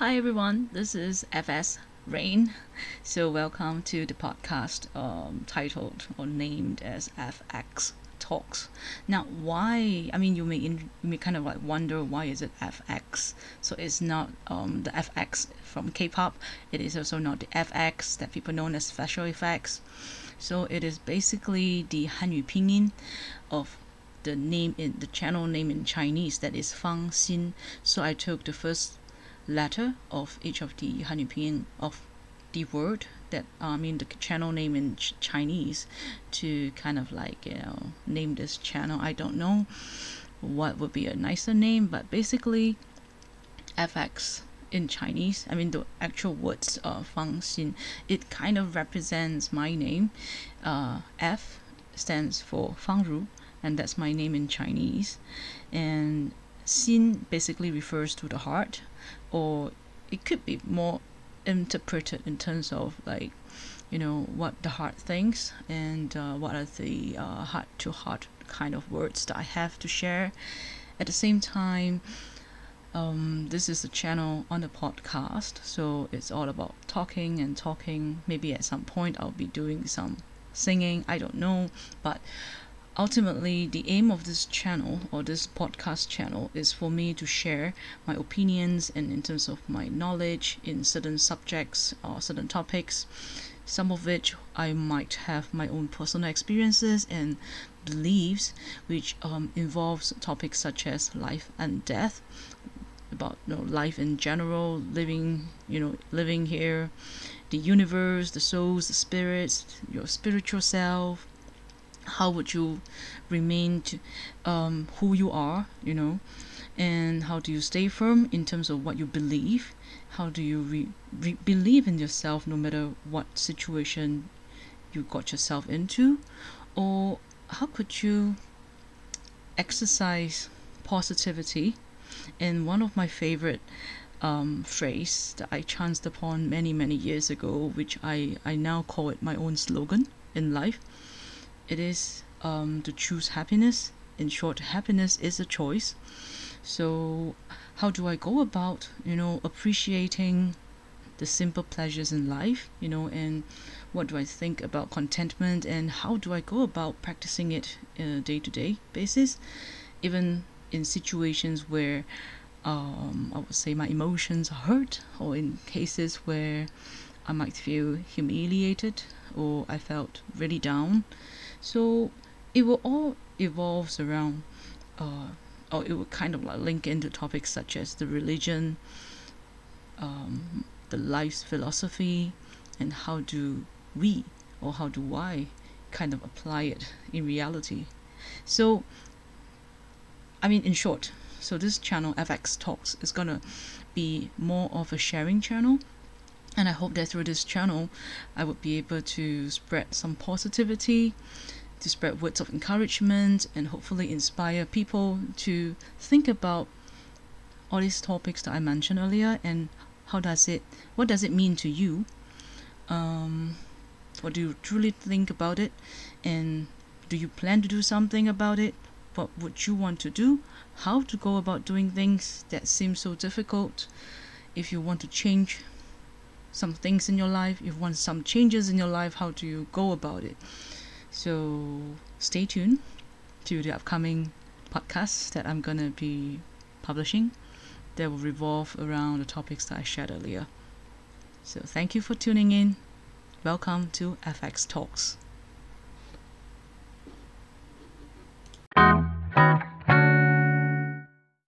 Hi everyone, this is FS Rain. So welcome to the podcast um, titled or named as FX Talks. Now, why? I mean, you may in, you may kind of like wonder why is it FX? So it's not um, the FX from K-pop. It is also not the FX that people know as special effects. So it is basically the Hanyu Pinyin of the name in the channel name in Chinese that is Fang Xin. So I took the first letter of each of the Hanyu of the word that I mean the channel name in ch- Chinese to kind of like you know name this channel. I don't know what would be a nicer name, but basically FX in Chinese. I mean the actual words uh, Fang Xin. It kind of represents my name. Uh, F stands for Fang Ru, and that's my name in Chinese. And Xin basically refers to the heart, or it could be more interpreted in terms of like you know what the heart thinks and uh, what are the heart to heart kind of words that I have to share. At the same time, um, this is a channel on the podcast, so it's all about talking and talking. Maybe at some point I'll be doing some singing, I don't know, but ultimately the aim of this channel or this podcast channel is for me to share my opinions and in terms of my knowledge in certain subjects or certain topics some of which i might have my own personal experiences and beliefs which um, involves topics such as life and death about you know, life in general living you know living here the universe the souls the spirits your spiritual self how would you remain to, um, who you are you know? And how do you stay firm in terms of what you believe? How do you re- re- believe in yourself no matter what situation you got yourself into? Or how could you exercise positivity? And one of my favorite um, phrase that I chanced upon many many years ago which I, I now call it my own slogan in life it is um, to choose happiness. In short, happiness is a choice. So, how do I go about, you know, appreciating the simple pleasures in life, you know, and what do I think about contentment and how do I go about practicing it in a day to day basis, even in situations where um, I would say my emotions are hurt, or in cases where I might feel humiliated or I felt really down. So it will all evolves around, uh, or it will kind of like link into topics such as the religion, um, the life's philosophy, and how do we or how do I kind of apply it in reality. So, I mean, in short, so this channel FX Talks is gonna be more of a sharing channel and I hope that through this channel, I would be able to spread some positivity, to spread words of encouragement, and hopefully inspire people to think about all these topics that I mentioned earlier and how does it, what does it mean to you? Um, what do you truly think about it? And do you plan to do something about it? What would you want to do? How to go about doing things that seem so difficult? If you want to change some things in your life, if you want some changes in your life, how do you go about it? So stay tuned to the upcoming podcasts that I'm gonna be publishing that will revolve around the topics that I shared earlier. So thank you for tuning in. Welcome to FX Talks.